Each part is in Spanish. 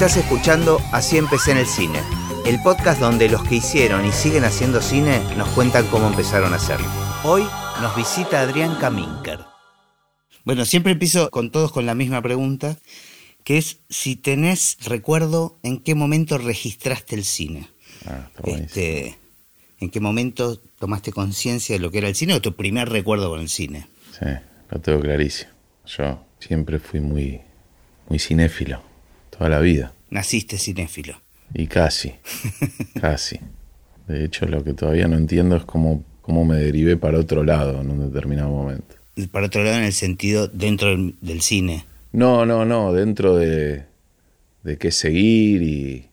Estás escuchando Así empecé en el cine, el podcast donde los que hicieron y siguen haciendo cine nos cuentan cómo empezaron a hacerlo. Hoy nos visita Adrián Kaminker. Bueno, siempre empiezo con todos con la misma pregunta, que es si tenés recuerdo en qué momento registraste el cine. Ah. Este, ¿En qué momento tomaste conciencia de lo que era el cine o tu primer recuerdo con el cine? Sí, lo tengo clarísimo. Yo siempre fui muy, muy cinéfilo, toda la vida. Naciste cinéfilo. Y casi, casi. De hecho, lo que todavía no entiendo es cómo, cómo me derivé para otro lado en un determinado momento. Y Para otro lado, en el sentido dentro del, del cine. No, no, no, dentro de, de qué seguir y...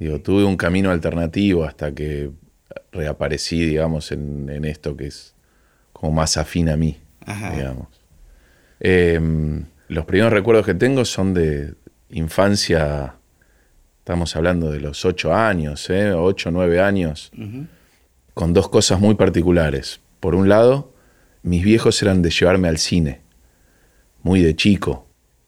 Digo, tuve un camino alternativo hasta que reaparecí, digamos, en, en esto que es como más afín a mí, Ajá. digamos. Eh, los primeros recuerdos que tengo son de infancia, estamos hablando de los ocho años, ¿eh? ocho, nueve años, con dos cosas muy particulares. Por un lado, mis viejos eran de llevarme al cine, muy de chico.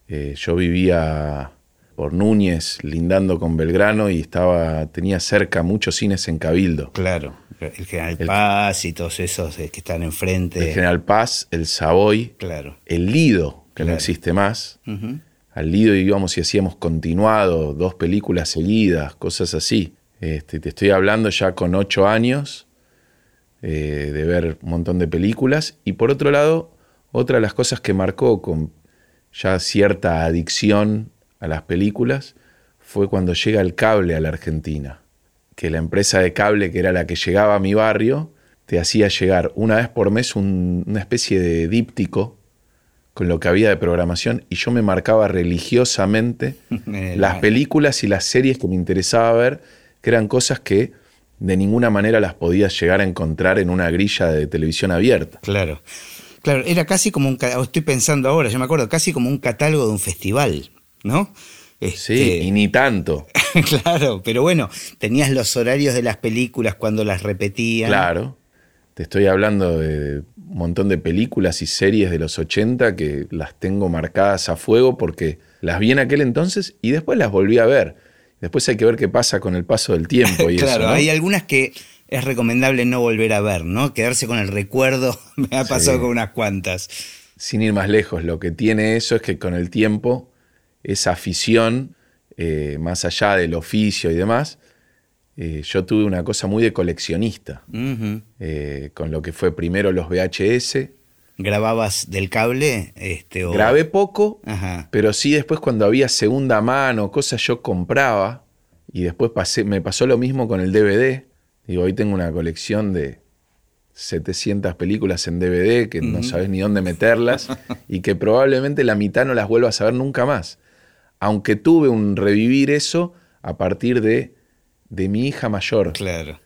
Eh, yo vivía por Núñez, lindando con Belgrano, y estaba, tenía cerca muchos cines en Cabildo. Claro. El General El- Paz y todos esos eh, que están enfrente. El General Paz, el Savoy, Claro. el Lido, que no existe más. Al Lido íbamos y hacíamos continuado, dos películas seguidas, cosas así. Este, te estoy hablando ya con ocho años eh, de ver un montón de películas. Y por otro lado, otra de las cosas que marcó con ya cierta adicción a las películas fue cuando llega el cable a la Argentina. Que la empresa de cable, que era la que llegaba a mi barrio, te hacía llegar una vez por mes un- una especie de díptico con lo que había de programación y yo me marcaba religiosamente las la- películas y las series que me interesaba ver, que eran cosas que de ninguna manera las podías llegar a encontrar en una grilla de televisión abierta. Claro. Claro, era casi como un. ca- Estoy pensando ahora, yo me acuerdo, casi como un catálogo de un festival, ¿no? Sí, Este, y ni tanto. claro, pero bueno, tenías los horarios de las películas cuando las repetían. Claro. Te estoy hablando de un montón de películas y series de los 80 que las tengo marcadas a fuego porque las vi en aquel entonces y después las volví a ver. Después hay que ver qué pasa con el paso del tiempo y claro, eso. ¿no? hay algunas que es recomendable no volver a ver, ¿no? Quedarse con el recuerdo. Me ha pasado Sí. con unas cuantas. sin ir más lejos, lo que tiene eso es que con el tiempo, esa afición, eh, más allá del oficio y demás, eh, yo tuve una cosa muy de coleccionista, eh, con lo que fue primero los VHS. ¿Grababas del cable? Este, o... Grabé poco, Ajá. pero sí después cuando había segunda mano, cosas yo compraba, y después pasé, me pasó lo mismo con el DVD. Digo, hoy tengo una colección de 700 películas en DVD que no sabes ni dónde meterlas y que probablemente la mitad no las vuelvas a ver nunca más. Aunque tuve un revivir eso a partir de, de mi hija mayor. Claro.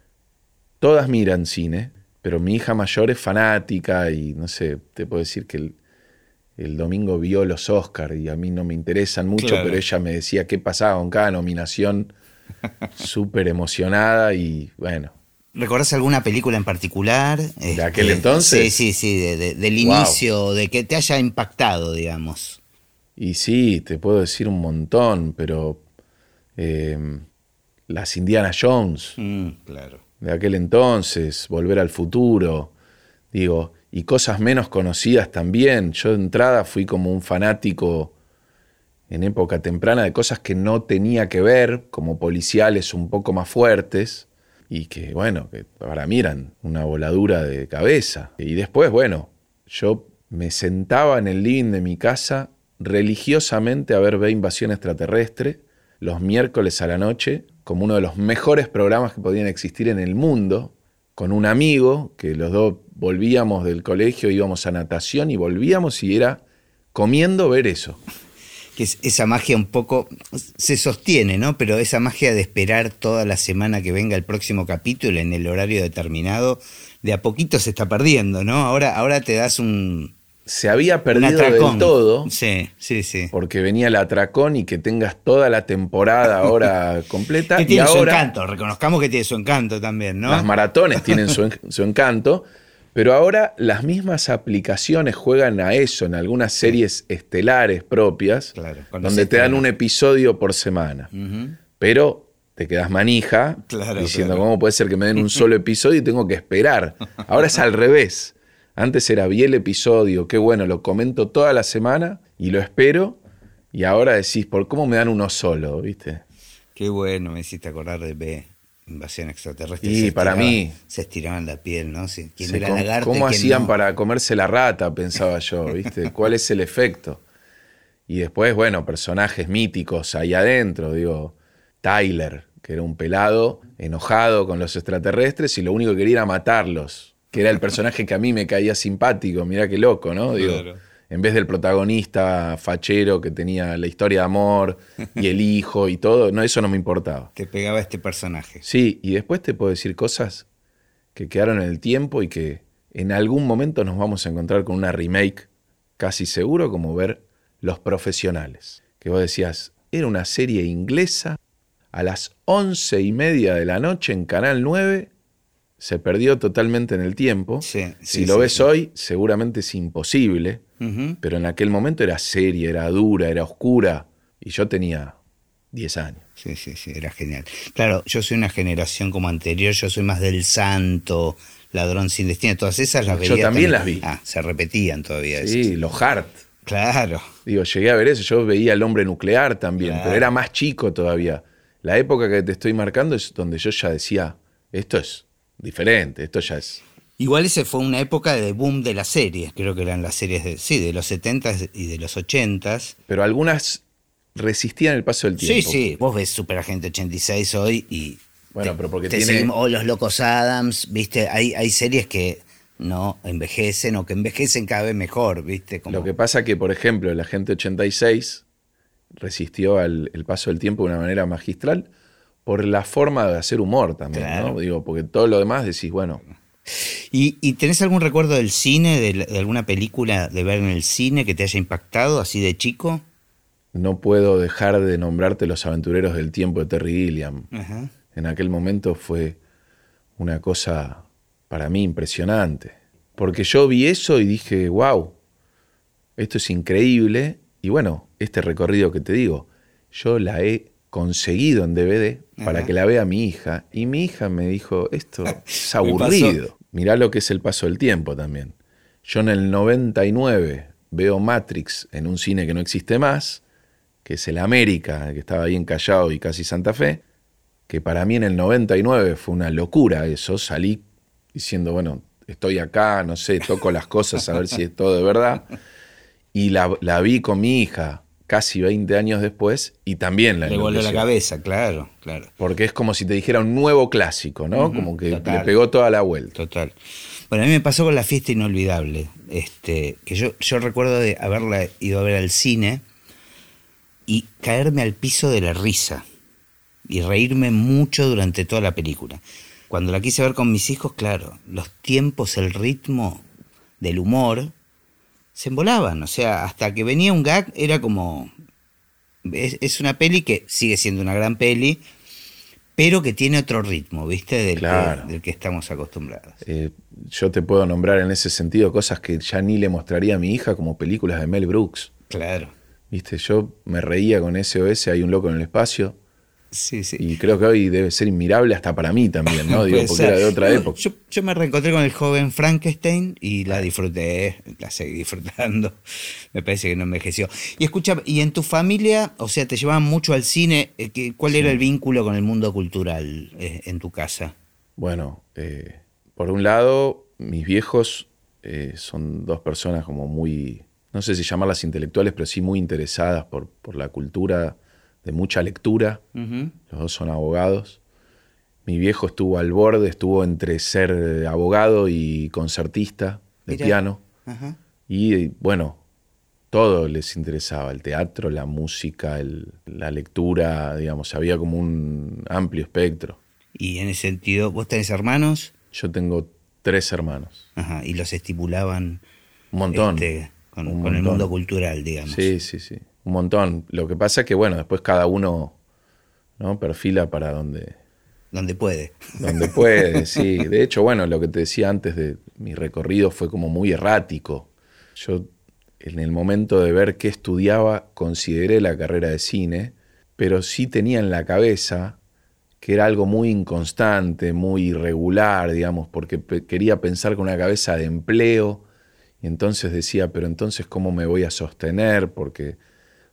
Todas miran cine, pero mi hija mayor es fanática y no sé, te puedo decir que el, el domingo vio los Oscars y a mí no me interesan mucho, Claro. pero ella me decía qué pasaba con cada nominación, súper emocionada y bueno, ¿Recordás alguna película en particular? Este, aquel entonces? Sí, sí, sí, de- de- del Wow. inicio, de que te haya impactado, digamos. Y sí, te puedo decir un montón, pero eh, las Indiana Jones Mm, claro. de aquel entonces, Volver al Futuro, digo, y cosas menos conocidas también. Yo de entrada fui como un fanático en época temprana de cosas que no tenía que ver, como policiales un poco más fuertes, y que, bueno, que para mí eran una voladura de cabeza. Y después, bueno, yo me sentaba en el living de mi casa religiosamente a ver Ve Invasión Extraterrestre los miércoles a la noche como uno de los mejores programas que podían existir en el mundo, con un amigo que los dos volvíamos del colegio, íbamos a natación y volvíamos y era comiendo ver eso. Que es- esa magia un poco se sostiene, ¿no? Pero esa magia de esperar toda la semana que venga el próximo capítulo en el horario determinado, de a poquito se está perdiendo, ¿no? Ahora, ahora te das un, Se había perdido del todo Sí, sí, sí. porque venía el atracón y que tengas toda la temporada ahora completa Que y tiene su ahora encanto, reconozcamos que tiene su encanto también, ¿no? las maratones tienen su, en- su encanto, Pero ahora las mismas aplicaciones juegan a eso en algunas series estelares propias, Claro, donde te dan un episodio por semana. Pero te quedas manija Claro, diciendo, claro. ¿cómo puede ser que me den un solo episodio y tengo que esperar? Ahora es al revés. Antes era vi el episodio, qué bueno, lo comento toda la semana y lo espero. Y ahora decís, ¿por cómo me dan uno solo? ¿Viste? Qué bueno, me hiciste acordar de B, Invasión Extraterrestre. Y Se para mí- Se estiraban la piel, ¿no? Sí, ¿Quién era ¿cómo, lagarto y cómo quién hacían no? para comerse la rata? Pensaba yo, ¿viste? ¿Cuál es el efecto? Y después, bueno, personajes míticos ahí adentro, digo, Tyler, que era un pelado enojado con los extraterrestres y lo único que quería era matarlos, que era el personaje que a mí me caía simpático, mirá qué loco, ¿no? Digo, Claro. en vez del protagonista fachero que tenía la historia de amor y el hijo y todo, no, eso no me importaba. Te pegaba este personaje. Sí, y después te puedo decir cosas que quedaron en el tiempo y que en algún momento nos vamos a encontrar con una remake casi seguro, como ver Los Profesionales. Que vos decías, era una serie inglesa, a las once y media de la noche en Canal 9, se perdió totalmente en el tiempo. Sí, si lo sí, ves hoy, seguramente es imposible, pero en aquel momento era seria, era dura, era oscura, y yo tenía 10 años. Sí, sí, sí, era genial. Claro, yo soy una generación como anterior, yo soy más del Santo, Ladrón sin destino, todas esas las Yo veía también las vi. Ah, se repetían todavía. Sí, esas. los Hart. Claro. Digo, llegué a ver eso, yo veía el hombre nuclear también, Claro. pero era más chico todavía. La época que te estoy marcando es donde yo ya decía, esto es diferente, esto ya es... Igual ese fue una época de boom de las series, creo que eran las series de, sí, de los 70s y de los 80s. Pero algunas resistían el paso del Sí, tiempo. sí, vos ves Superagente 86 hoy y... Bueno, te- pero porque te tiene- seguimos- o Los Locos Adams, viste, hay, hay series que no envejecen o que envejecen cada vez mejor, viste. Como... Lo que pasa que, por ejemplo, la gente 86 resistió al el paso del tiempo de una manera magistral por la forma de hacer humor también, Claro. ¿no? Digo, porque todo lo demás decís, bueno, ¿Y, y tenés algún recuerdo del cine, de, alguna película de ver en el cine que te haya impactado así de chico? no puedo dejar de nombrarte Los Aventureros del Tiempo de Terry Gilliam. Ajá. en aquel momento fue una cosa para mí impresionante. Porque yo vi eso y dije, wow, esto es increíble. Y bueno, este recorrido que te digo, yo la he conseguido en DVD para que la vea mi hija. Y mi hija me dijo, esto es aburrido. Mirá lo que es el paso del tiempo también. Yo en el 99 veo Matrix en un cine que no existe más, que es el América, que estaba bien callado y casi Santa Fe que para mí en el 99 fue una locura eso, salí diciendo, bueno, estoy acá, no sé, toco las cosas a ver si es todo de verdad, y la, la vi con mi hija casi 20 años después y también la Le voló la cabeza, claro, claro. Porque es como si te dijera un nuevo clásico, ¿no? Como que total. le pegó toda la vuelta. Total. Bueno, a mí me pasó con la fiesta inolvidable, este, que yo, yo recuerdo de haberla ido a ver al cine y caerme al piso de la risa y reírme mucho durante toda la película. Cuando la quise ver con mis hijos, claro, los tiempos, el ritmo del humor se embolaban, o sea, hasta que venía un gag era como es, es una peli que sigue siendo una gran peli, pero que tiene otro ritmo, ¿viste? Del, Claro. que, del que estamos acostumbrados. Eh, yo te puedo nombrar en ese sentido cosas que ya ni le mostraría a mi hija como películas de Mel Brooks. Claro. Viste, yo me reía con SOS, hay un loco en el espacio, Sí, sí. y creo que hoy debe ser inmirable hasta para mí también, ¿no? Digo, porque ser. era de otra No, época. Yo, yo me reencontré con el joven Frankenstein y la disfruté, la seguí disfrutando. Me parece que no envejeció. Y escucha, ¿y en tu familia, o sea, te llevaban mucho al cine? Eh, ¿qué- ¿Cuál era el vínculo con el mundo cultural eh, en tu casa? Bueno, eh, por un lado, mis viejos eh, son dos personas como muy, no sé si llamarlas intelectuales, pero sí muy interesadas por, por la cultura, de mucha lectura. Los dos son abogados. Mi viejo estuvo al borde, estuvo entre ser abogado y concertista de Mirá. piano. Y bueno, todo les interesaba, el teatro, la música, el- la lectura, digamos, había como un amplio espectro. Y en ese sentido, ¿vos tenés hermanos? Yo tengo tres hermanos, Ajá. Y los estimulaban un montón. este, con, un con el mundo cultural, digamos. Sí, sí, sí, un montón. Lo que pasa es que, bueno, después cada uno ¿no? perfila para donde, Donde puede. Donde puede, sí. De hecho, bueno, lo que te decía antes de mi recorrido fue como muy errático. Yo, en el momento de ver qué estudiaba, consideré la carrera de cine, pero sí tenía en la cabeza que era algo muy inconstante, muy irregular, digamos, porque quería pensar con una cabeza de empleo, y entonces decía, pero entonces cómo me voy a sostener, porque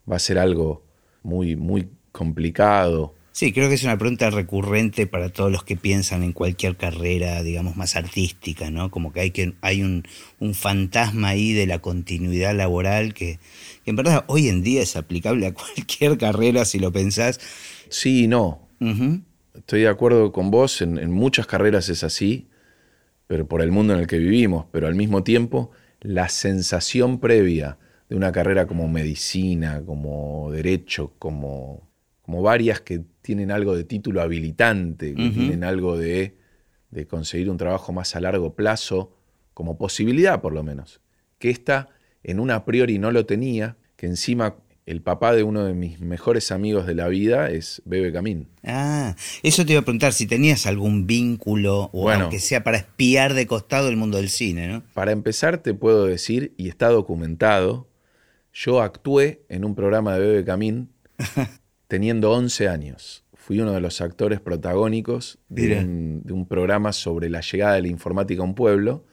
va a ser algo muy, muy complicado. Sí, creo que es una pregunta recurrente para todos los que piensan en cualquier carrera, digamos, más artística, ¿no? Como que hay, que, hay un, fantasma ahí de la continuidad laboral que, en verdad hoy en día es aplicable a cualquier carrera si lo pensás. Sí y no estoy de acuerdo con vos, en, muchas carreras es así, pero por el mundo en el que vivimos, pero al mismo tiempo la sensación previa de una carrera como medicina, como derecho, como, como varias que tienen algo de título habilitante, que tienen algo de, de, conseguir un trabajo más a largo plazo, como posibilidad por lo menos, que esta en un a priori no lo tenía, que encima el papá de uno de mis mejores amigos de la vida es Bebe Camín. Ah, eso te iba a preguntar, si tenías algún vínculo o bueno, aunque sea para espiar de costado el mundo del cine, ¿no? Para empezar te puedo decir, y está documentado, yo actué en un programa de Bebe Camín teniendo 11 años. Fui uno de los actores protagónicos de un, de un programa sobre la llegada de la informática a un pueblo,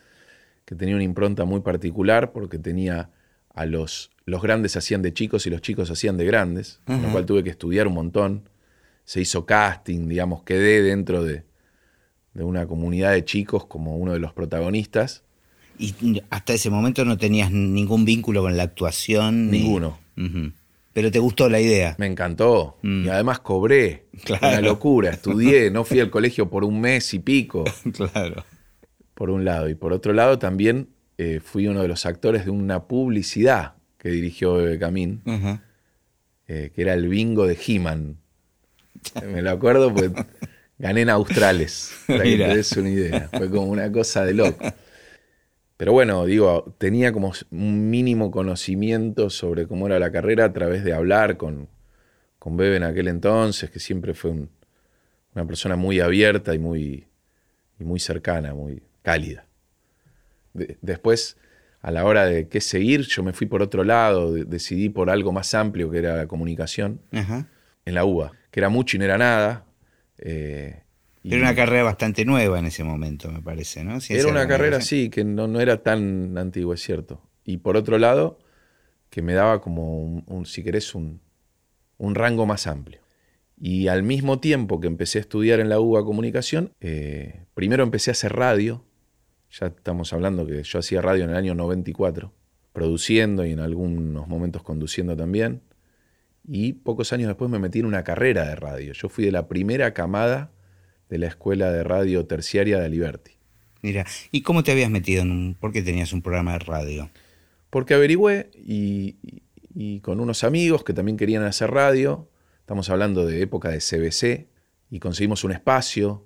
que tenía una impronta muy particular porque tenía a los los grandes hacían de chicos y los chicos hacían de grandes, con lo cual tuve que estudiar un montón. Se hizo casting, digamos, quedé dentro de, una comunidad de chicos como uno de los protagonistas. Y hasta ese momento no tenías ningún vínculo con la actuación. Ninguno. Pero te gustó la idea. Me encantó. Mm. Y además cobré. Una locura. Estudié, no fui al colegio por un mes y pico. claro. Por un lado. Y por otro lado, también eh, fui uno de los actores de una publicidad que dirigió Bebe Camín, eh, que era el bingo de He-Man. Me lo acuerdo, pues gané en Australes, para que te des una idea. Fue como una cosa de loco. Pero bueno, digo, tenía como un mínimo conocimiento sobre cómo era la carrera a través de hablar con, con Bebe en aquel entonces, que siempre fue una persona muy abierta y muy, y muy cercana, muy cálida. después a la hora de qué seguir, yo me fui por otro lado, decidí por algo más amplio que era la comunicación en la UBA, que era mucho y no era nada. Eh, era una carrera bastante nueva en ese momento, me parece, ¿no? era una carrera, sí, que no, era tan antigua, es cierto. Y por otro lado, que me daba como, un, si querés, un, rango más amplio. Y al mismo tiempo que empecé a estudiar en la UBA comunicación, eh, primero empecé a hacer radio, ya estamos hablando que yo hacía radio en el año 94, produciendo y en algunos momentos conduciendo también. Y pocos años después me metí en una carrera de radio. Yo fui de la primera camada de la escuela de radio terciaria de Liberty. Mira, ¿y cómo te habías metido en un, por qué tenías un programa de radio? Porque averigüé y, y, con unos amigos que también querían hacer radio, estamos hablando de época de CBC, y conseguimos un espacio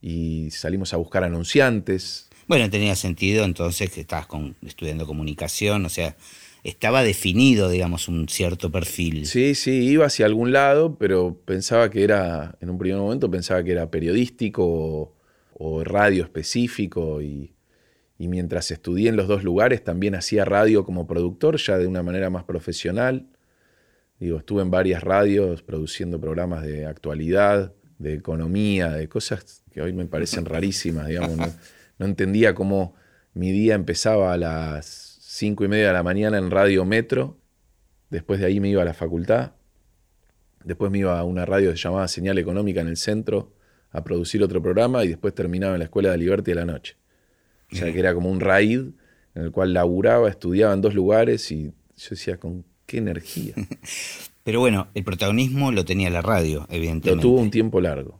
y salimos a buscar anunciantes, bueno, tenía sentido entonces que estabas estudiando comunicación, o sea, estaba definido, digamos, un cierto perfil. Sí, sí, iba hacia algún lado, pero pensaba que era, en un primer momento pensaba que era periodístico o, radio específico y, mientras estudié en los dos lugares también hacía radio como productor, ya de una manera más profesional. Digo, estuve en varias radios produciendo programas de actualidad, de economía, de cosas que hoy me parecen rarísimas, digamos. no entendía cómo mi día empezaba a las cinco y media de la mañana en Radio Metro, después de ahí me iba a la facultad, después me iba a una radio que se llamaba Señal Económica en el centro a producir otro programa y después terminaba en la Escuela de Liberty de la noche. O sea que era como un raid en el cual laburaba, estudiaba en dos lugares y yo decía, con qué energía. Pero bueno, el protagonismo lo tenía la radio, evidentemente. Lo tuvo un tiempo largo.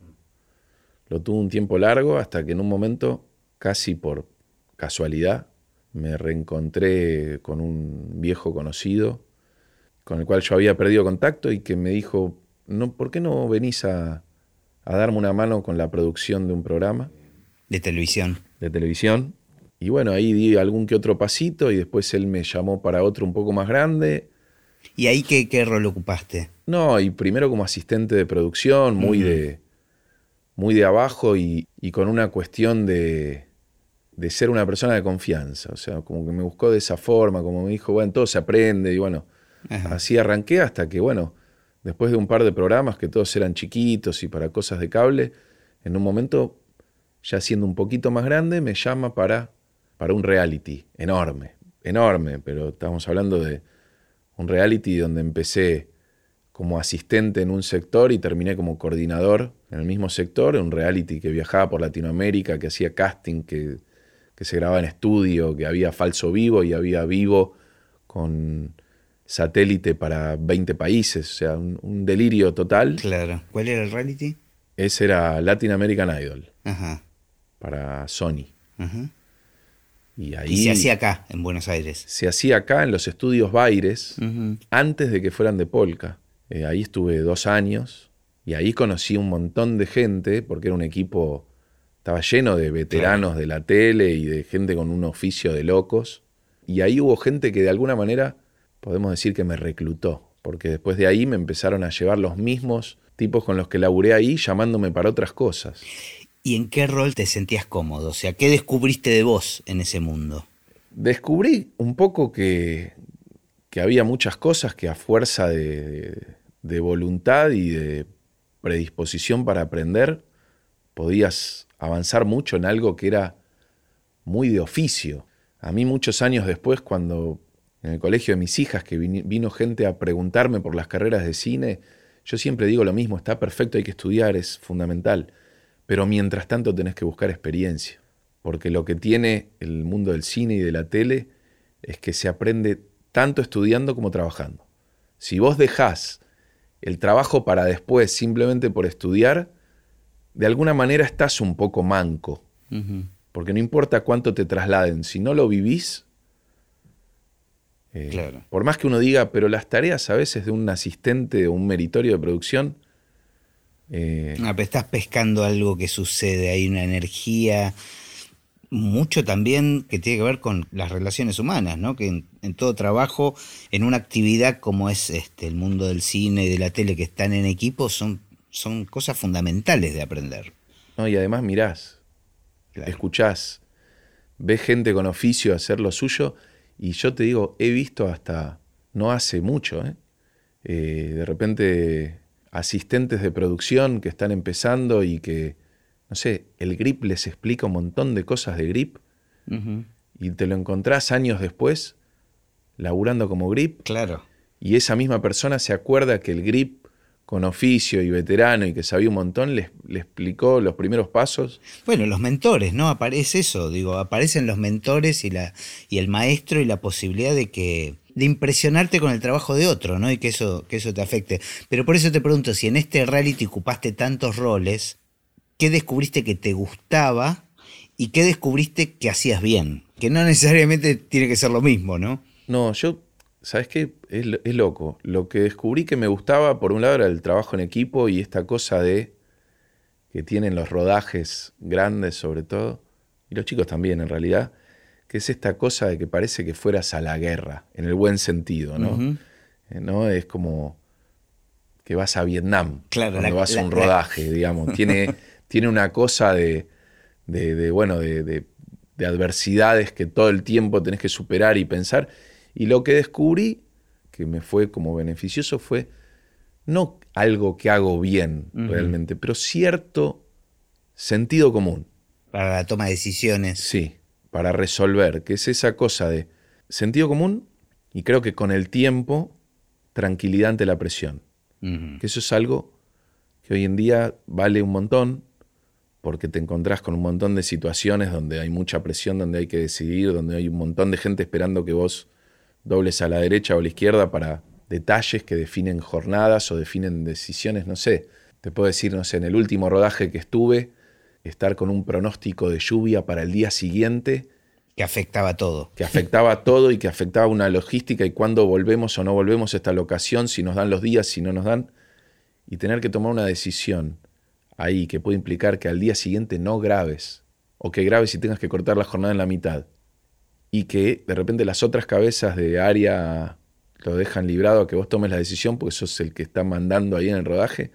Lo tuvo un tiempo largo hasta que en un momento casi por casualidad, me reencontré con un viejo conocido con el cual yo había perdido contacto y que me dijo, no, ¿por qué no venís a, darme una mano con la producción de un programa? De televisión. De televisión. Y bueno, ahí di algún que otro pasito y después él me llamó para otro un poco más grande. ¿Y ahí qué, qué rol ocupaste? No, y primero como asistente de producción, muy de muy de abajo y, y con una cuestión de, de ser una persona de confianza. O sea, como que me buscó de esa forma, como me dijo, bueno, todo se aprende y bueno, Ajá. así arranqué hasta que, bueno, después de un par de programas que todos eran chiquitos y para cosas de cable, en un momento, ya siendo un poquito más grande, me llama para, para un reality enorme, enorme, pero estamos hablando de un reality donde empecé como asistente en un sector y terminé como coordinador en el mismo sector, un reality que viajaba por Latinoamérica, que hacía casting, que, que se grababa en estudio, que había falso vivo y había vivo con satélite para 20 países, o sea, un, un delirio total. Claro. ¿Cuál era el reality? Ese era Latin American Idol Ajá. para Sony. ajá. Y ahí Y se hacía acá, en Buenos Aires. se hacía acá en los estudios Baires, antes de que fueran de Polka. Eh, ahí estuve dos años y ahí conocí un montón de gente, porque era un equipo, estaba lleno de veteranos de la tele y de gente con un oficio de locos. Y ahí hubo gente que de alguna manera, podemos decir que me reclutó, porque después de ahí me empezaron a llevar los mismos tipos con los que laburé ahí, llamándome para otras cosas. ¿Y en qué rol te sentías cómodo? O sea, ¿qué descubriste de vos en ese mundo? descubrí un poco que, que había muchas cosas que a fuerza de, de voluntad y de predisposición para aprender, podías avanzar mucho en algo que era muy de oficio. A mí muchos años después, cuando en el colegio de mis hijas, que vino gente a preguntarme por las carreras de cine, yo siempre digo lo mismo, está perfecto, hay que estudiar, es fundamental, pero mientras tanto tenés que buscar experiencia, porque lo que tiene el mundo del cine y de la tele es que se aprende tanto estudiando como trabajando. Si vos dejás el trabajo para después simplemente por estudiar, de alguna manera estás un poco manco, porque no importa cuánto te trasladen, si no lo vivís, eh, Claro. por más que uno diga, pero las tareas a veces de un asistente o un meritorio de producción, eh, Ah, pero estás pescando algo que sucede, hay una energía, mucho también que tiene que ver con las relaciones humanas, ¿no? Que en, en todo trabajo, en una actividad como es este, el mundo del cine y de la tele que están en equipo, son, son cosas fundamentales de aprender. ¿no? y además mirás, Claro. escuchás, ves gente con oficio hacer lo suyo, y yo te digo, he visto hasta no hace mucho, ¿eh? Eh, de repente asistentes de producción que están empezando y que, no sé, el grip les explica un montón de cosas de grip y te lo encontrás años después laburando como grip Claro. y esa misma persona se acuerda que el grip con oficio y veterano y que sabía un montón le, le explicó los primeros pasos. Bueno, los mentores, ¿no? Aparece eso, digo, aparecen los mentores y la y el maestro y la posibilidad de que de impresionarte con el trabajo de otro, ¿no? Y que eso que eso te afecte. Pero por eso te pregunto si en este reality ocupaste tantos roles, ¿qué descubriste que te gustaba y qué descubriste que hacías bien? Que no necesariamente tiene que ser lo mismo, ¿no? No, yo, ¿sabes qué? Es, lo- es loco. Lo que descubrí que me gustaba, por un lado, era el trabajo en equipo y esta cosa de que tienen los rodajes grandes sobre todo, y los chicos también en realidad, que es esta cosa de que parece que fueras a la guerra, en el buen sentido, ¿no? Eh, ¿no? Es como que vas a Vietnam Claro, cuando la- vas a un la- rodaje, digamos. Tiene, tiene una cosa de, de- de, bueno, de, de- de adversidades que todo el tiempo tenés que superar y pensar. Y lo que descubrí, que me fue como beneficioso, fue no algo que hago bien realmente, pero cierto sentido común. Para la toma de decisiones. Sí, para resolver, que es esa cosa de sentido común y creo que con el tiempo tranquilidad ante la presión. Que eso es algo que hoy en día vale un montón porque te encontrás con un montón de situaciones donde hay mucha presión, donde hay que decidir, donde hay un montón de gente esperando que vos dobles a la derecha o a la izquierda para detalles que definen jornadas o definen decisiones, no sé. Te puedo decir, no sé, en el último rodaje que estuve, estar con un pronóstico de lluvia para el día siguiente Que afectaba todo. que afectaba todo y que afectaba una logística y cuándo volvemos o no volvemos a esta locación, si nos dan los días, si no nos dan, y tener que tomar una decisión ahí que puede implicar que al día siguiente no grabes, o que grabes y tengas que cortar la jornada en la mitad, y que de repente las otras cabezas de área lo dejan librado a que vos tomes la decisión porque sos el que está mandando ahí en el rodaje,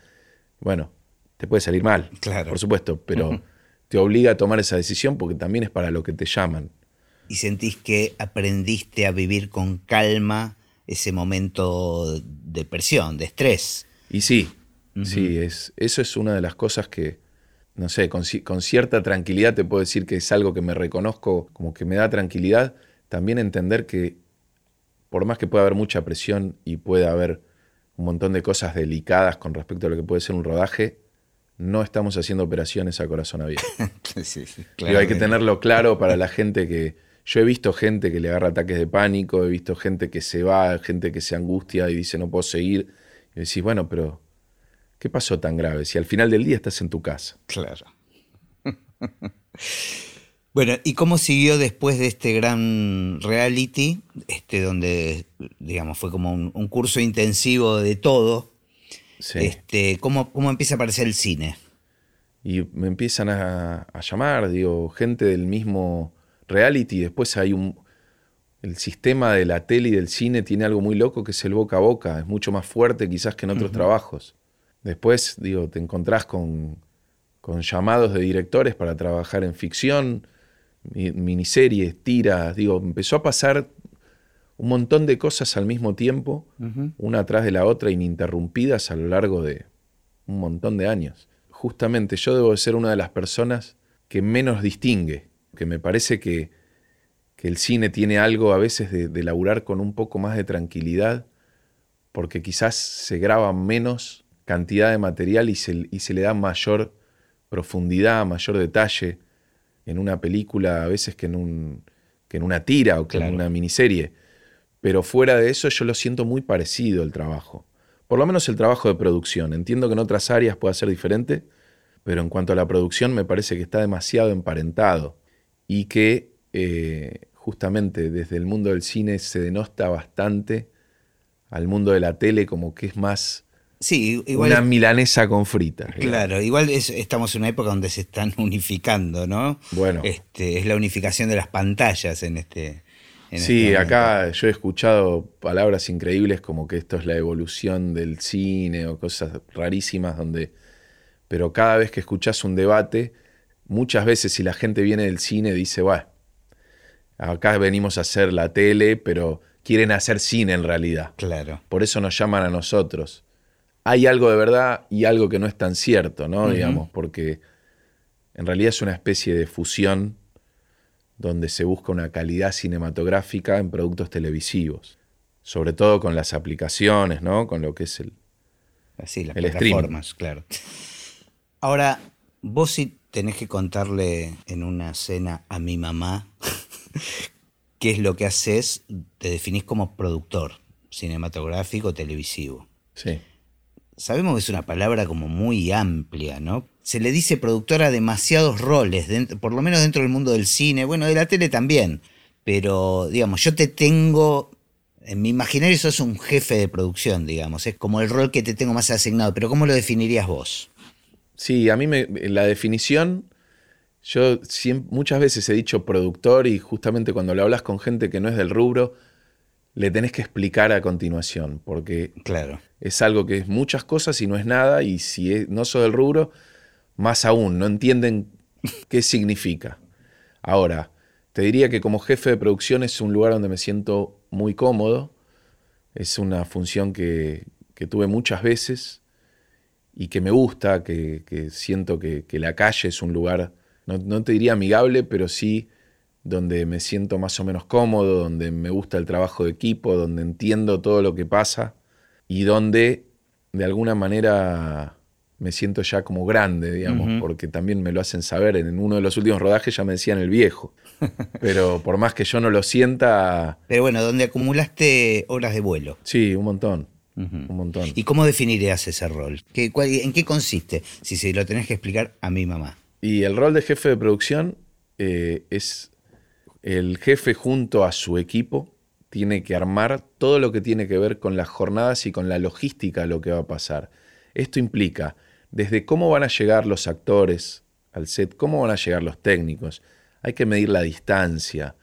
bueno, te puede salir mal, Claro. por supuesto, pero te obliga a tomar esa decisión porque también es para lo que te llaman. ¿Y sentís que aprendiste a vivir con calma ese momento de presión, de estrés? Y sí, sí, es, eso es una de las cosas que, no sé, con, con cierta tranquilidad te puedo decir que es algo que me reconozco, como que me da tranquilidad, también entender que por más que pueda haber mucha presión y pueda haber un montón de cosas delicadas con respecto a lo que puede ser un rodaje, no estamos haciendo operaciones a corazón abierto. sí, hay que tenerlo claro para la gente que... Yo he visto gente que le agarra ataques de pánico, he visto gente que se va, gente que se angustia y dice no puedo seguir. Y decís, bueno, pero ¿qué pasó tan grave? Si al final del día estás en tu casa. Claro. bueno, ¿y cómo siguió después de este gran reality? Este, donde, digamos, fue como un, un curso intensivo de todo. Sí. Este, ¿cómo, ¿Cómo empieza a aparecer el cine? Y me empiezan a, a llamar, digo, gente del mismo reality. Después hay un... El sistema de la tele y del cine tiene algo muy loco que es el boca a boca. Es mucho más fuerte quizás que en otros trabajos. Después, digo, te encontrás con, con llamados de directores para trabajar en ficción, mi- miniseries, tiras. Digo, empezó a pasar un montón de cosas al mismo tiempo, una atrás de la otra, ininterrumpidas a lo largo de un montón de años. Justamente yo debo de ser una de las personas que menos distingue, que me parece que, que el cine tiene algo a veces de, de laburar con un poco más de tranquilidad, porque quizás se graba menos cantidad de material y se, y se le da mayor profundidad, mayor detalle en una película a veces que en, un, que en una tira o que Claro. en una miniserie. Pero fuera de eso yo lo siento muy parecido el trabajo. Por lo menos el trabajo de producción. Entiendo que en otras áreas pueda ser diferente, pero en cuanto a la producción me parece que está demasiado emparentado y que eh, justamente desde el mundo del cine se denota bastante al mundo de la tele como que es más Sí, igual. una milanesa con fritas. digamos. Claro, igual es- estamos en una época donde se están unificando, ¿no? Bueno. Este, es la unificación de las pantallas en este. en Sí, este acá yo he escuchado palabras increíbles como que esto es la evolución del cine o cosas rarísimas donde... Pero cada vez que escuchás un debate, muchas veces si la gente viene del cine dice, bueno, acá venimos a hacer la tele, pero quieren hacer cine en realidad. Claro. Por eso nos llaman a nosotros. Hay algo de verdad y algo que no es tan cierto, ¿no? Digamos, porque en realidad es una especie de fusión donde se busca una calidad cinematográfica en productos televisivos. Sobre todo con las aplicaciones, ¿no? Con lo que es el. Así, las El plataformas, claro. Ahora, vos si tenés que contarle en una cena a mi mamá qué es lo que haces, te definís como productor cinematográfico televisivo. Sí. Sabemos que es una palabra como muy amplia, ¿no? Se le dice productor a demasiados roles, por lo menos dentro del mundo del cine, bueno, de la tele también. Pero, digamos, yo te tengo, en mi imaginario sos un jefe de producción, digamos, es como el rol que te tengo más asignado, pero ¿cómo lo definirías vos? Sí, a mí me, la definición, yo siem- muchas veces he dicho productor y justamente cuando lo hablas con gente que no es del rubro, le tenés que explicar a continuación, porque Claro. es algo que es muchas cosas y no es nada, y si es- no sos del rubro, más aún, no entienden qué significa. Ahora, te diría que como jefe de producción es un lugar donde me siento muy cómodo, es una función que, que tuve muchas veces y que me gusta, que, que siento que, que la calle es un lugar, no, no te diría amigable, pero sí donde me siento más o menos cómodo, donde me gusta el trabajo de equipo, donde entiendo todo lo que pasa y donde de alguna manera me siento ya como grande, digamos, porque también me lo hacen saber. En uno de los últimos rodajes ya me decían el viejo. Pero por más que yo no lo sienta, Pero bueno, donde acumulaste horas de vuelo. sí, un montón. Un montón. ¿Y cómo definirías ese rol? ¿Qué, cuál- ¿En qué consiste? Si se lo tenés que explicar a mi mamá. Y el rol de jefe de producción eh, es el jefe junto a su equipo tiene que armar todo lo que tiene que ver con las jornadas y con la logística de lo que va a pasar. Esto implica desde cómo van a llegar los actores al set, cómo van a llegar los técnicos. Hay que medir la distancia,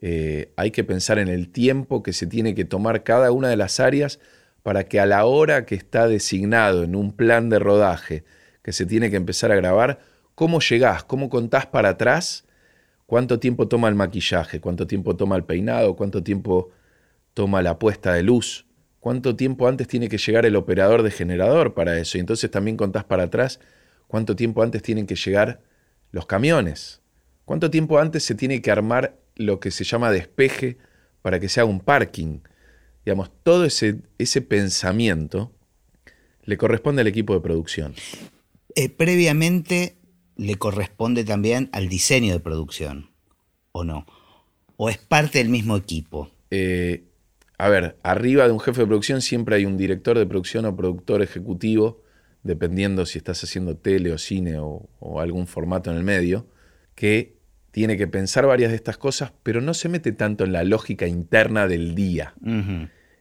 eh, hay que pensar en el tiempo que se tiene que tomar cada una de las áreas para que a la hora que está designado en un plan de rodaje, que se tiene que empezar a grabar, ¿cómo llegás? ¿Cómo contás para atrás? ¿Cuánto tiempo toma el maquillaje? ¿Cuánto tiempo toma el peinado? ¿Cuánto tiempo toma la puesta de luz? ¿Cuánto tiempo antes tiene que llegar el operador de generador para eso? Y entonces también contás para atrás cuánto tiempo antes tienen que llegar los camiones. ¿Cuánto tiempo antes se tiene que armar lo que se llama despeje para que sea un parking? Digamos, todo ese, ese pensamiento le corresponde al equipo de producción. Eh, previamente le corresponde también al diseño de producción, ¿o no? ¿O es parte del mismo equipo? Eh, a ver, arriba de un jefe de producción siempre hay un director de producción o productor ejecutivo, dependiendo si estás haciendo tele o cine o, algún formato en el medio, que tiene que pensar varias de estas cosas, pero no se mete tanto en la lógica interna del día.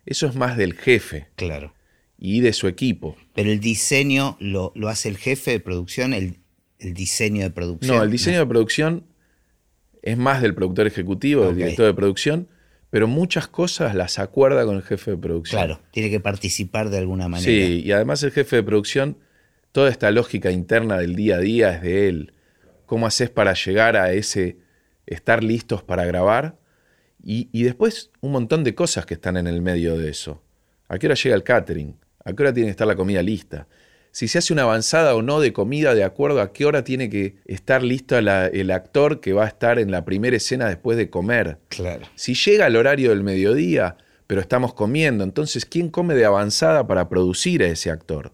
Eso es más del jefe. Claro. Y de su equipo. Pero el diseño lo, hace el jefe de producción, el, diseño de producción. No, el diseño de producción es más del productor ejecutivo, del director de producción, pero muchas cosas las acuerda con el jefe de producción. Claro, tiene que participar de alguna manera. Sí, y además el jefe de producción, toda esta lógica interna del día a día es de él. ¿Cómo haces para llegar a ese estar listos para grabar? Y, y después un montón de cosas que están en el medio de eso. ¿A qué hora llega el catering? ¿A qué hora tiene que estar la comida lista? Si se hace una avanzada o no de comida de acuerdo a qué hora tiene que estar listo el actor que va a estar en la primera escena después de comer. Claro. Si llega el horario del mediodía, pero estamos comiendo, entonces ¿quién come de avanzada para producir a ese actor?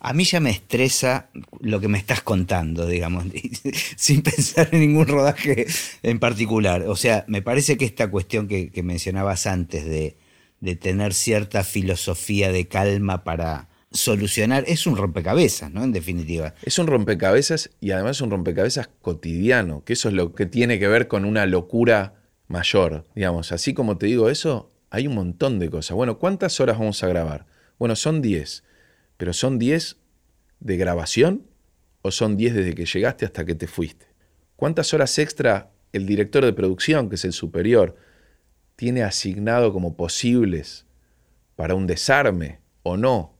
A mí ya me estresa lo que me estás contando, digamos, sin pensar en ningún rodaje en particular. O sea, me parece que esta cuestión que, mencionabas antes de, de tener cierta filosofía de calma para, solucionar. Es un rompecabezas, ¿no? En definitiva. Es un rompecabezas y además un rompecabezas cotidiano, que eso es lo que tiene que ver con una locura mayor. Digamos, así como te digo eso, hay un montón de cosas. Bueno, ¿cuántas horas vamos a grabar? Bueno, son 10, pero ¿son 10 de grabación o son 10 desde que llegaste hasta que te fuiste? ¿Cuántas horas extra el director de producción, que es el superior, tiene asignado como posibles para un desarme o no?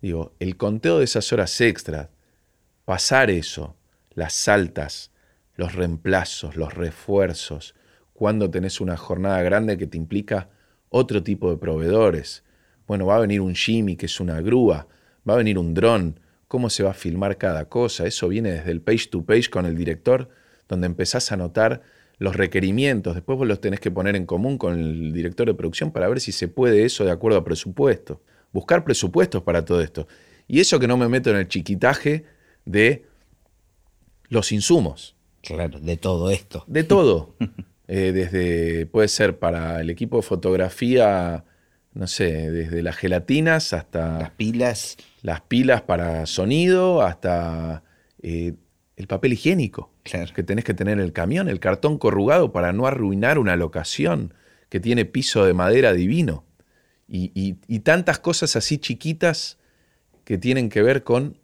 Digo, el conteo de esas horas extras, pasar eso, las saltas, los reemplazos, los refuerzos, cuando tenés una jornada grande que te implica otro tipo de proveedores. Bueno, va a venir un Jimmy, que es una grúa, va a venir un dron, cómo se va a filmar cada cosa. Eso viene desde el page to page con el director, donde empezás a notar los requerimientos. Después vos los tenés que poner en común con el director de producción para ver si se puede eso de acuerdo a presupuesto buscar presupuestos para todo esto. Y eso que no me meto en el chiquitaje de los insumos. Claro, de todo esto. De todo. Eh, desde, puede ser para el equipo de fotografía, no sé, desde las gelatinas hasta... Las pilas. Las pilas para sonido, hasta eh, el papel higiénico que tenés que tener en el camión, el cartón corrugado para no arruinar una locación que tiene piso de madera divino y, tantas cosas así chiquitas que tienen que ver con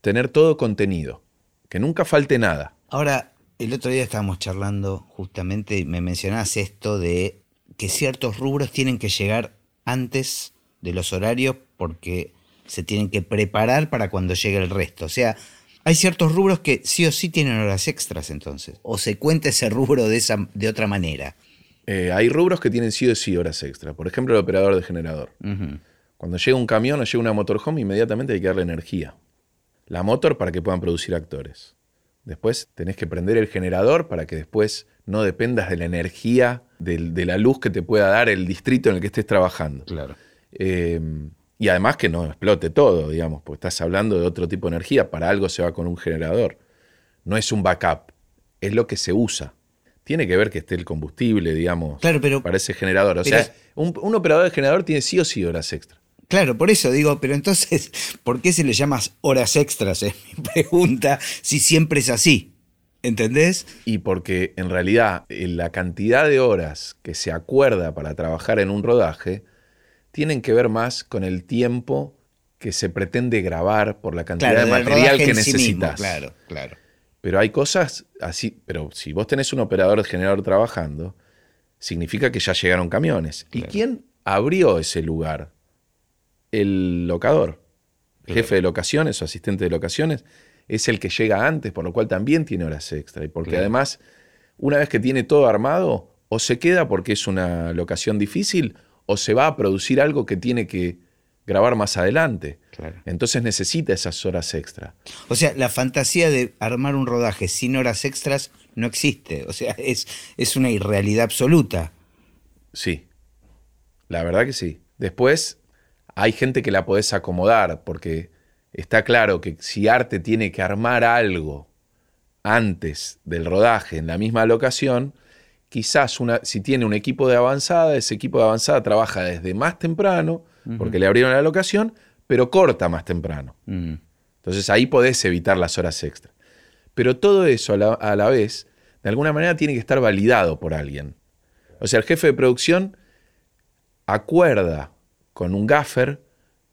tener todo contenido, que nunca falte nada. Ahora, el otro día estábamos charlando justamente y me mencionás esto de que ciertos rubros tienen que llegar antes de los horarios porque se tienen que preparar para cuando llegue el resto. O sea, hay ciertos rubros que sí o sí tienen horas extras entonces. O se cuenta ese rubro de, esa, de otra manera. Eh, hay rubros que tienen sí o sí horas extra. Por ejemplo, el operador de generador. Cuando llega un camión o llega una motorhome, inmediatamente hay que darle energía. La motor para que puedan producir actores. Después tenés que prender el generador para que después no dependas de la energía, de, la luz que te pueda dar el distrito en el que estés trabajando. Claro. Eh, y además que no explote todo, digamos, porque estás hablando de otro tipo de energía. Para algo se va con un generador. No es un backup, es lo que se usa tiene que ver que esté el combustible, digamos, claro, pero, para ese generador. O sea, un, operador de generador tiene sí o sí horas extra. Claro, por eso digo, pero entonces, ¿por qué se le llama horas extras? Es mi pregunta, si siempre es así. ¿Entendés? Y porque en realidad eh, la cantidad de horas que se acuerda para trabajar en un rodaje tienen que ver más con el tiempo que se pretende grabar por la cantidad de material que necesitas. claro, claro. Pero hay cosas así, pero si vos tenés un operador de generador trabajando, significa que ya llegaron camiones. ¿Y quién abrió ese lugar? El locador. jefe de locaciones o asistente de locaciones, es el que llega antes, por lo cual también tiene horas extra. Y porque Claro. además, una vez que tiene todo armado, o se queda porque es una locación difícil, o se va a producir algo que tiene que grabar más adelante. Claro. Entonces necesita esas horas extra. O sea, la fantasía de armar un rodaje sin horas extras no existe. O sea, es, es una irrealidad absoluta. Sí, la verdad que sí. Después hay gente que la podés acomodar, porque está claro que si Arte tiene que armar algo antes del rodaje en la misma locación, quizás una, si tiene un equipo de avanzada, ese equipo de avanzada trabaja desde más temprano, porque le abrieron la locación, pero corta más temprano. Mm. Entonces ahí podés evitar las horas extra. Pero todo eso a la, a la vez, de alguna manera, tiene que estar validado por alguien. O sea, el jefe de producción acuerda con un gaffer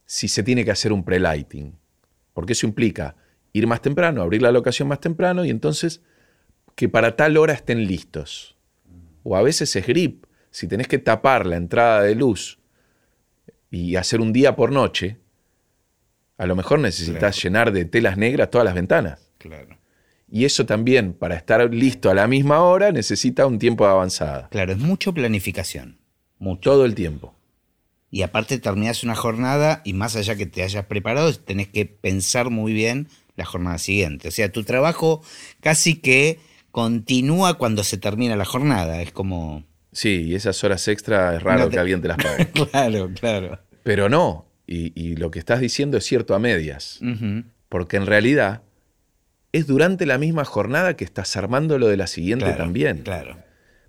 si se tiene que hacer un pre-lighting. Porque eso implica ir más temprano, abrir la locación más temprano y entonces que para tal hora estén listos. O a veces es grip. Si tenés que tapar la entrada de luz y hacer un día por noche, a lo mejor necesitas llenar de telas negras todas las ventanas. Claro. Y eso también, para estar listo a la misma hora, necesita un tiempo de avanzada. Claro, es mucho planificación. Mucho. Todo el tiempo. Y aparte terminás una jornada y más allá que te hayas preparado, tenés que pensar muy bien la jornada siguiente. O sea, tu trabajo casi que continúa cuando se termina la jornada. Es como... Sí, y esas horas extra es raro No te- que alguien te las pague. claro, claro. Pero no, y, y lo que estás diciendo es cierto a medias. Porque en realidad es durante la misma jornada que estás armando lo de la siguiente Claro, también. Claro.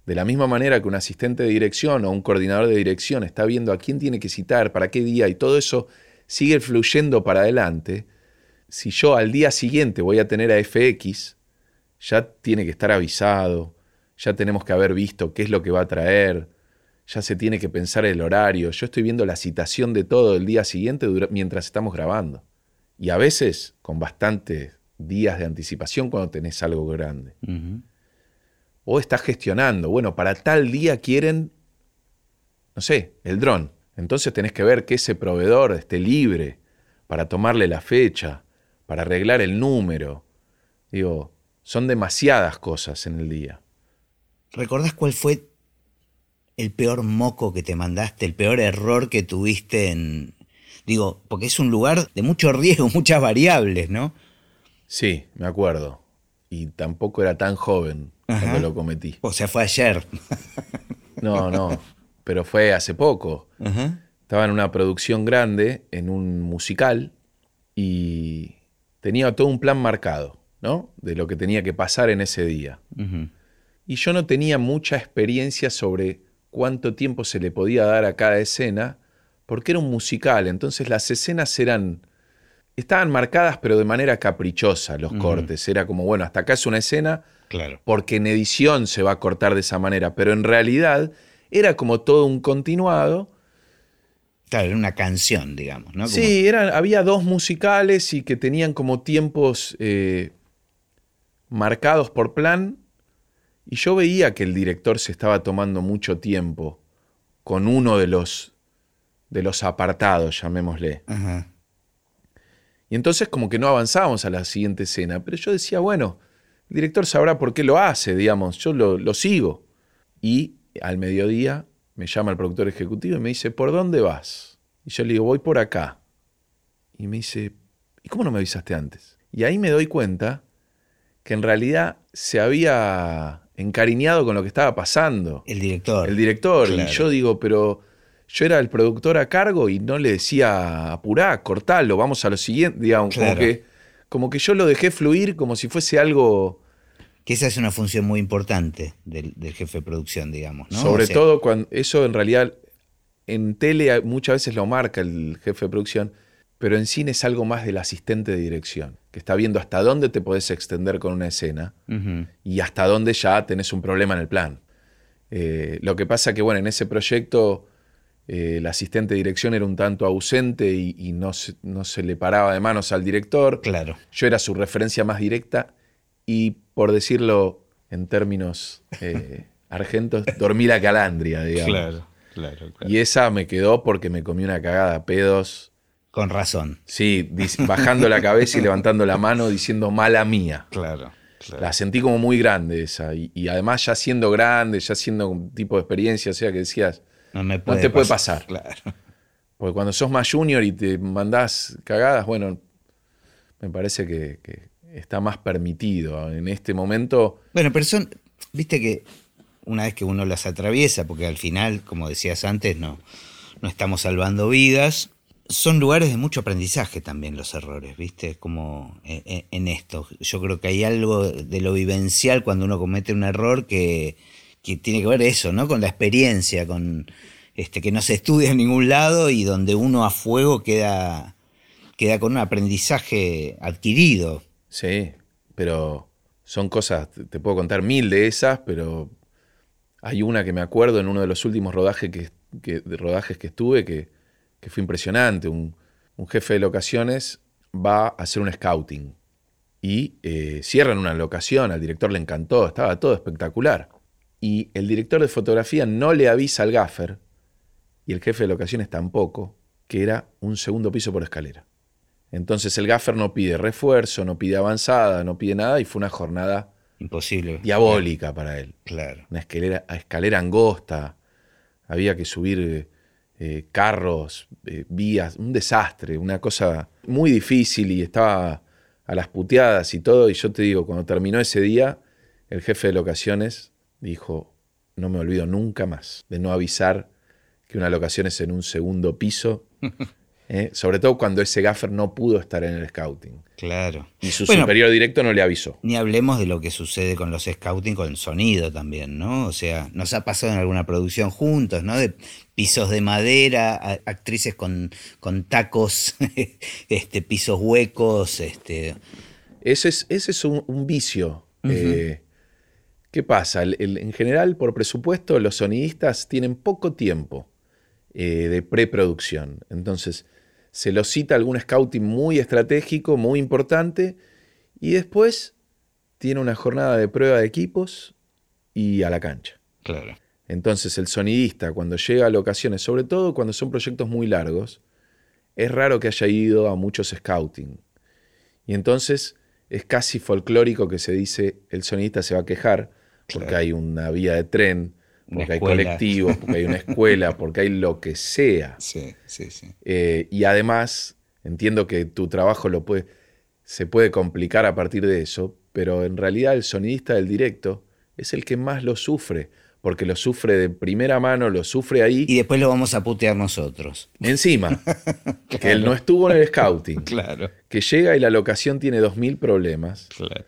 De la misma manera que un asistente de dirección o un coordinador de dirección está viendo a quién tiene que citar, para qué día y todo eso sigue fluyendo para adelante, si yo al día siguiente voy a tener a FX, ya tiene que estar avisado, ya tenemos que haber visto qué es lo que va a traer, ya se tiene que pensar el horario, yo estoy viendo la citación de todo el día siguiente mientras estamos grabando. Y a veces con bastantes días de anticipación cuando tenés algo grande o estás gestionando, bueno, para tal día quieren, no sé, el dron. Entonces tenés que ver que ese proveedor esté libre para tomarle la fecha, para arreglar el número. Digo, son demasiadas cosas en el día. ¿Recordás cuál fue el peor moco que te mandaste, el peor error que tuviste en... Digo, porque es un lugar de mucho riesgo, muchas variables, ¿no? Sí, me acuerdo. Y tampoco era tan joven Ajá. cuando lo cometí. O sea, fue ayer. No, no, pero fue hace poco. Ajá. Estaba en una producción grande, en un musical, y tenía todo un plan marcado, ¿no? De lo que tenía que pasar en ese día. Ujú. Y yo no tenía mucha experiencia sobre cuánto tiempo se le podía dar a cada escena, porque era un musical, entonces las escenas eran... Estaban marcadas pero de manera caprichosa los cortes. Era como, bueno, hasta acá es una escena, Claro. porque en edición se va a cortar de esa manera, pero en realidad era como todo un continuado Claro, era una canción, digamos, ¿no? Como- Sí, eran, había dos musicales y que tenían como tiempos eh, marcados por plan. Y yo veía que el director se estaba tomando mucho tiempo con uno de los, de los apartados, llamémosle. Ajá. Y entonces como que no avanzábamos a la siguiente escena. Pero yo decía, bueno, el director sabrá por qué lo hace, digamos, yo lo, lo sigo. Y al mediodía me llama el productor ejecutivo y me dice, ¿por dónde vas? Y yo le digo, voy por acá. Y me dice, ¿y cómo no me avisaste antes? Y ahí me doy cuenta que en realidad se había encariñado con lo que estaba pasando El director. el director. Claro. Y yo digo, pero yo era el productor a cargo y no le decía, apurá, cortalo, vamos a lo siguiente. Digamos, como, que, como que yo lo dejé fluir como si fuese algo, Que esa es una función muy importante del, del jefe de producción, digamos, ¿no? sobre O sea, todo cuando eso en realidad en tele muchas veces lo marca el jefe de producción, pero en cine es algo más del asistente de dirección, que está viendo hasta dónde te podés extender con una escena y hasta dónde ya tenés un problema en el plan. Eh, lo que pasa que, bueno, en ese proyecto eh, el asistente de dirección era un tanto ausente y, y no, se, no se le paraba de manos al director. Claro. Yo era su referencia más directa y, por decirlo en términos eh, argentos, dormí la calandria, digamos. claro, claro. Y esa me quedó porque me comí una cagada a pedos Con razón. Sí, bajando la cabeza y levantando la mano diciendo mala mía. Claro. La sentí como muy grande esa. Y, y además ya siendo grande, ya siendo un tipo de experiencia, o sea que decías, No, me te puede pasar. Claro. porque cuando sos más junior y te mandás cagadas, bueno, me parece que, que está más permitido. En este momento, Bueno, pero son, viste que una vez que uno las atraviesa, porque al final, como decías antes, no, no estamos salvando vidas, son lugares de mucho aprendizaje también los errores, viste, como en, en- en esto. Yo creo que hay algo de lo vivencial cuando uno comete un error que, que tiene que ver eso, ¿no? Con la experiencia, con este que no se estudia en ningún lado y donde uno a fuego queda, queda con un aprendizaje adquirido. sí, pero son cosas, te puedo contar mil de esas, pero hay una que me acuerdo en uno de los últimos rodajes que, que- rodajes que estuve que, que fue impresionante. Un, un jefe de locaciones va a hacer un scouting y eh, cierran una locación, al director le encantó, estaba todo espectacular. Y el director de fotografía no le avisa al gaffer, y el jefe de locaciones tampoco, que era un segundo piso por escalera. Entonces el gaffer no pide refuerzo, no pide avanzada, no pide nada, y fue una jornada Imposible. diabólica para él. Claro. Una escalera, escalera angosta, había que subir eh, carros, eh, vías, un desastre, una cosa muy difícil y estaba a las puteadas y todo. Y yo te digo, cuando terminó ese día, el jefe de locaciones dijo, no me olvido nunca más de no avisar que una locación es en un segundo piso, ¿eh? sobre todo cuando ese gaffer no pudo estar en el scouting. Claro. Y su Bueno, superior directo no le avisó. Ni hablemos de lo que sucede con los scouting, con el sonido también, ¿no? O sea, nos ha pasado en alguna producción juntos, ¿no? De pisos de madera, actrices con, con tacos, este, pisos huecos, este. Ese es, ese es un, un vicio. Eh, ¿Qué pasa? El- el- en general, por presupuesto, los sonidistas tienen poco tiempo eh, de preproducción. Entonces, se los cita algún scouting muy estratégico, muy importante, y después tiene una jornada de prueba de equipos y a la cancha. Claro. Entonces el sonidista cuando llega a locaciones, sobre todo cuando son proyectos muy largos, es raro que haya ido a muchos scouting. Y entonces es casi folclórico que se dice el sonidista se va a quejar porque Claro. hay una vía de tren, Porque hay colectivos, porque hay una escuela, porque hay lo que sea. Sí, sí, sí. Eh, y además, entiendo que tu trabajo lo puede, se puede complicar a partir de eso, pero en realidad el sonidista del directo es el que más lo sufre, porque lo sufre de primera mano, lo sufre ahí, Y después lo vamos a putear nosotros. encima, que él no estuvo en el scouting, Claro. que llega y la locación tiene 2.000 problemas. Claro.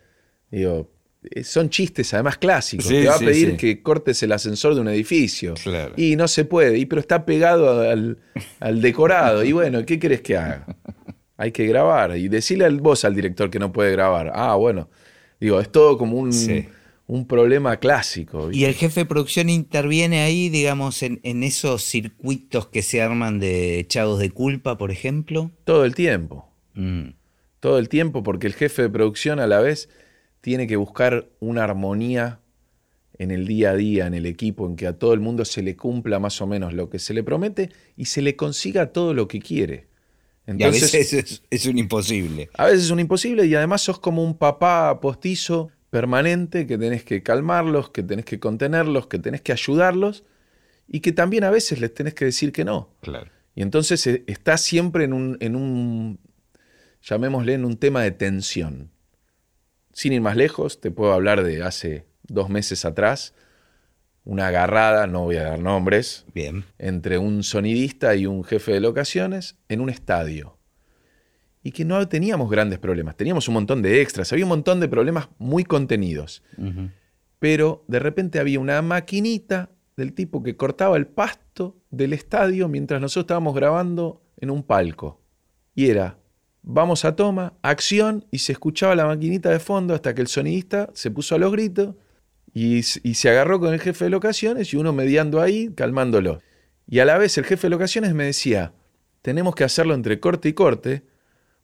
Digo, son chistes además clásicos. Sí, Te va a pedir sí. que cortes el ascensor de un edificio. Claro. Y no se puede, y, pero está pegado al, al decorado. Y bueno, ¿qué querés que haga? Hay que grabar. Y decirle al vos al director que no puede grabar. Ah, bueno. Digo, es todo como un, Sí. un problema clásico. Y el jefe de producción interviene ahí, digamos, en, en esos circuitos que se arman de echados de culpa, por ejemplo. Todo el tiempo. Mm, Todo el tiempo, porque el jefe de producción a la vez tiene que buscar una armonía en el día a día, en el equipo, en que a todo el mundo se le cumpla más o menos lo que se le promete y se le consiga todo lo que quiere. y a veces es, es un imposible. A veces es un imposible y además sos como un papá postizo permanente que tenés que calmarlos, que tenés que contenerlos, que tenés que ayudarlos y que también a veces les tenés que decir que no. Claro. Y entonces eh, estás siempre en un, en un, llamémosle, en un tema de tensión. Sin ir más lejos, te puedo hablar de hace dos meses atrás, una agarrada, no voy a dar nombres, Bien. entre un sonidista y un jefe de locaciones en un estadio. Y que no teníamos grandes problemas, teníamos un montón de extras, había un montón de problemas muy contenidos. Pero de repente había una maquinita del tipo que cortaba el pasto del estadio mientras nosotros estábamos grabando en un palco. Y era, vamos a toma, acción, y se escuchaba la maquinita de fondo hasta que el sonidista se puso a los gritos y, y se agarró con el jefe de locaciones y uno mediando ahí, calmándolo. Y a la vez el jefe de locaciones me decía, tenemos que hacerlo entre corte y corte,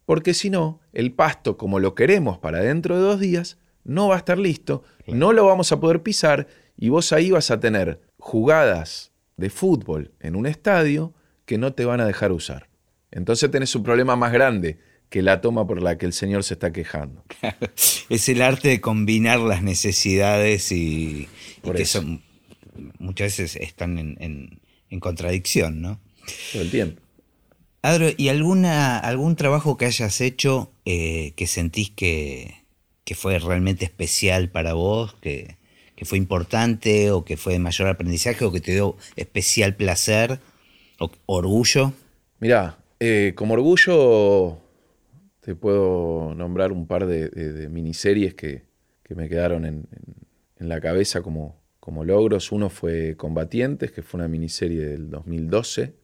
porque si no, el pasto, como lo queremos para dentro de dos días, no va a estar listo, no lo vamos a poder pisar y vos ahí vas a tener jugadas de fútbol en un estadio que no te van a dejar usar. Entonces tenés un problema más grande que la toma por la que el Señor se está quejando. es el arte de combinar las necesidades y, que son, muchas veces están en, contradicción, ¿no? Todo el tiempo. Adro, ¿y alguna, algún trabajo que hayas hecho eh, que sentís que, fue realmente especial para vos, que, fue importante o que fue de mayor aprendizaje o que te dio especial placer o orgullo? Mirá, eh, como orgullo te puedo nombrar un par de, miniseries que, me quedaron en, la cabeza como, como logros. Uno fue Combatientes, que fue una miniserie del 2012,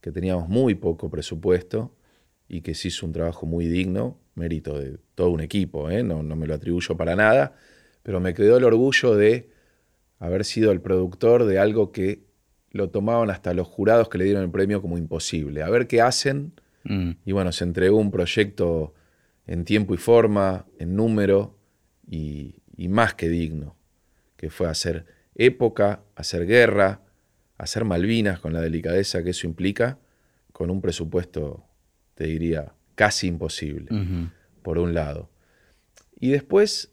que teníamos muy poco presupuesto y que se hizo un trabajo muy digno, mérito de todo un equipo, ¿eh? no, no me lo atribuyo para nada, pero me quedó el orgullo de haber sido el productor de algo que lo tomaban hasta los jurados que le dieron el premio como imposible. A ver qué hacen Mm. Y bueno, se entregó un proyecto en tiempo y forma, en número y, más que digno, que fue hacer época, hacer guerra, hacer Malvinas con la delicadeza que eso implica, con un presupuesto, te diría, casi imposible, por un lado. Y después,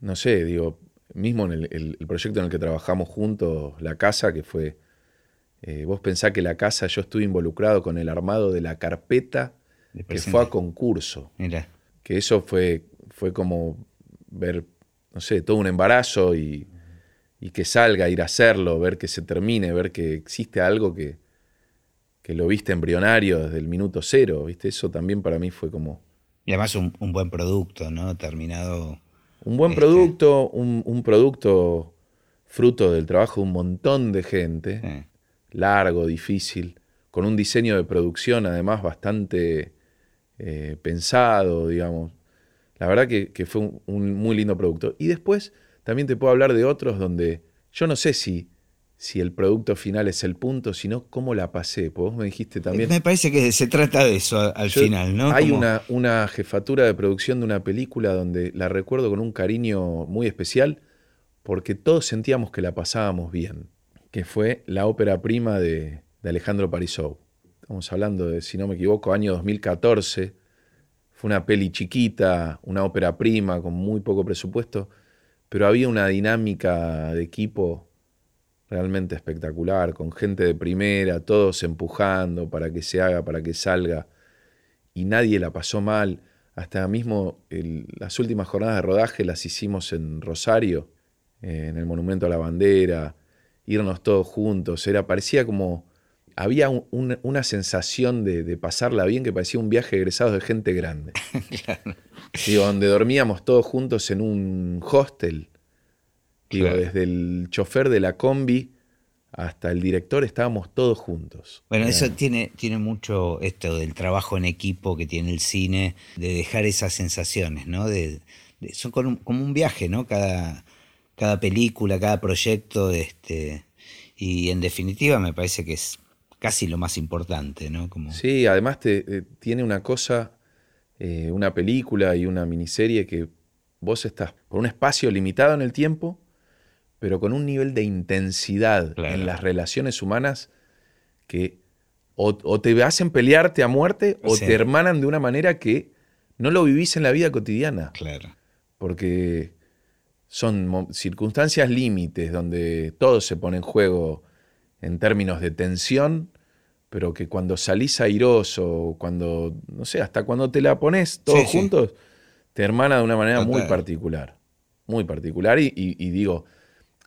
no sé, digo, mismo en el, proyecto en el que trabajamos juntos, La Casa, que fue eh, vos pensás que la casa, yo estuve involucrado con el armado de la carpeta que fue a concurso. Mira. Que eso fue, fue como ver, no sé, todo un embarazo y, que salga, ir a hacerlo, ver que se termine, ver que existe algo que, que lo viste embrionario desde el minuto cero, ¿viste? Eso también para mí fue como... Y además un, buen producto, ¿no? Terminado... Un buen este producto, un, producto fruto del trabajo de un montón de gente largo, difícil, con un diseño de producción además bastante eh, pensado, digamos. La verdad que, fue un, muy lindo producto. Y después también te puedo hablar de otros donde yo no sé si, si el producto final es el punto, sino cómo la pasé. Porque vos me dijiste también... Me parece que se trata de eso al final, ¿no? Hay una, una jefatura de producción de una película donde la recuerdo con un cariño muy especial porque todos sentíamos que la pasábamos bien que fue la ópera prima de, Alejandro Parisou. Estamos hablando de, si no me equivoco, año 2014. Fue una peli chiquita, una ópera prima con muy poco presupuesto, pero había una dinámica de equipo realmente espectacular, con gente de primera, todos empujando para que se haga, para que salga, y nadie la pasó mal. Hasta mismo las últimas jornadas de rodaje las hicimos en Rosario, en el Monumento a la Bandera, irnos todos juntos. Era, parecía como. Había una sensación de, pasarla bien que parecía un viaje egresado de gente grande. Digo, donde dormíamos todos juntos en un hostel. Digo, desde el chofer de la combi hasta el director estábamos todos juntos. Bueno, eso tiene, tiene mucho esto del trabajo en equipo que tiene el cine, de dejar esas sensaciones, ¿no? De, son como como un viaje, ¿no? Cada, cada película, cada proyecto, este, y en definitiva me parece que es casi lo más importante, ¿no? Como... Sí, además te, eh, tiene una cosa, eh, una película y una miniserie que vos estás por un espacio limitado en el tiempo, pero con un nivel de intensidad en las relaciones humanas que o, te hacen pelearte a muerte o te hermanan de una manera que no lo vivís en la vida cotidiana. Claro. Porque son circunstancias límites donde todo se pone en juego en términos de tensión, pero que cuando salís airoso, cuando, no sé, hasta cuando te la pones todos juntos, te hermana de una manera muy particular. Muy particular. Y, digo,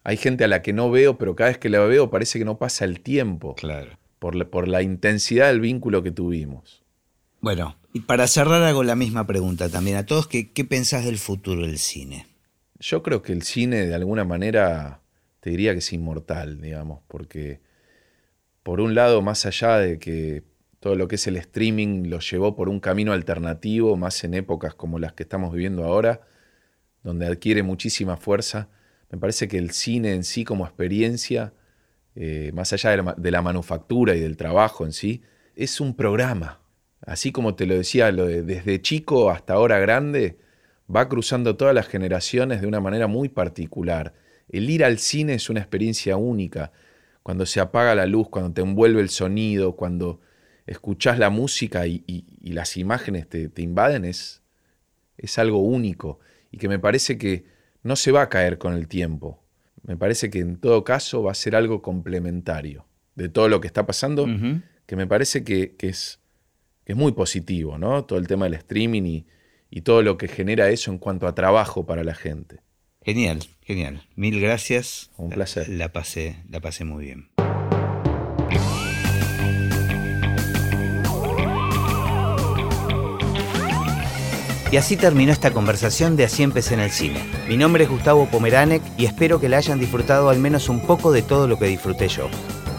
hay gente a la que no veo, pero cada vez que la veo parece que no pasa el tiempo. Claro. Por la, por la intensidad del vínculo que tuvimos. Bueno, y para cerrar hago la misma pregunta también a todos, ¿qué, qué pensás del futuro del cine? Yo creo que el cine de alguna manera te diría que es inmortal, digamos, porque por un lado, más allá de que todo lo que es el streaming lo llevó por un camino alternativo, más en épocas como las que estamos viviendo ahora, donde adquiere muchísima fuerza, me parece que el cine en sí como experiencia, eh, más allá de la, manufactura y del trabajo en sí, es un programa. Así como te lo decía, desde chico hasta ahora grande, va cruzando todas las generaciones de una manera muy particular. El ir al cine es una experiencia única. Cuando se apaga la luz, cuando te envuelve el sonido, cuando escuchás la música y, las imágenes te, invaden es, es algo único y que me parece que no se va a caer con el tiempo. Me parece que en todo caso va a ser algo complementario de todo lo que está pasando, que me parece que, es, es, muy positivo, ¿no? Todo el tema del streaming y, y todo lo que genera eso en cuanto a trabajo para la gente. Genial, genial. Mil gracias. Un placer. La, pasé, la pasé muy bien. Y así terminó esta conversación de Así empecé en el cine. Mi nombre es Gustavo Pomeranek y espero que la hayan disfrutado al menos un poco de todo lo que disfruté yo.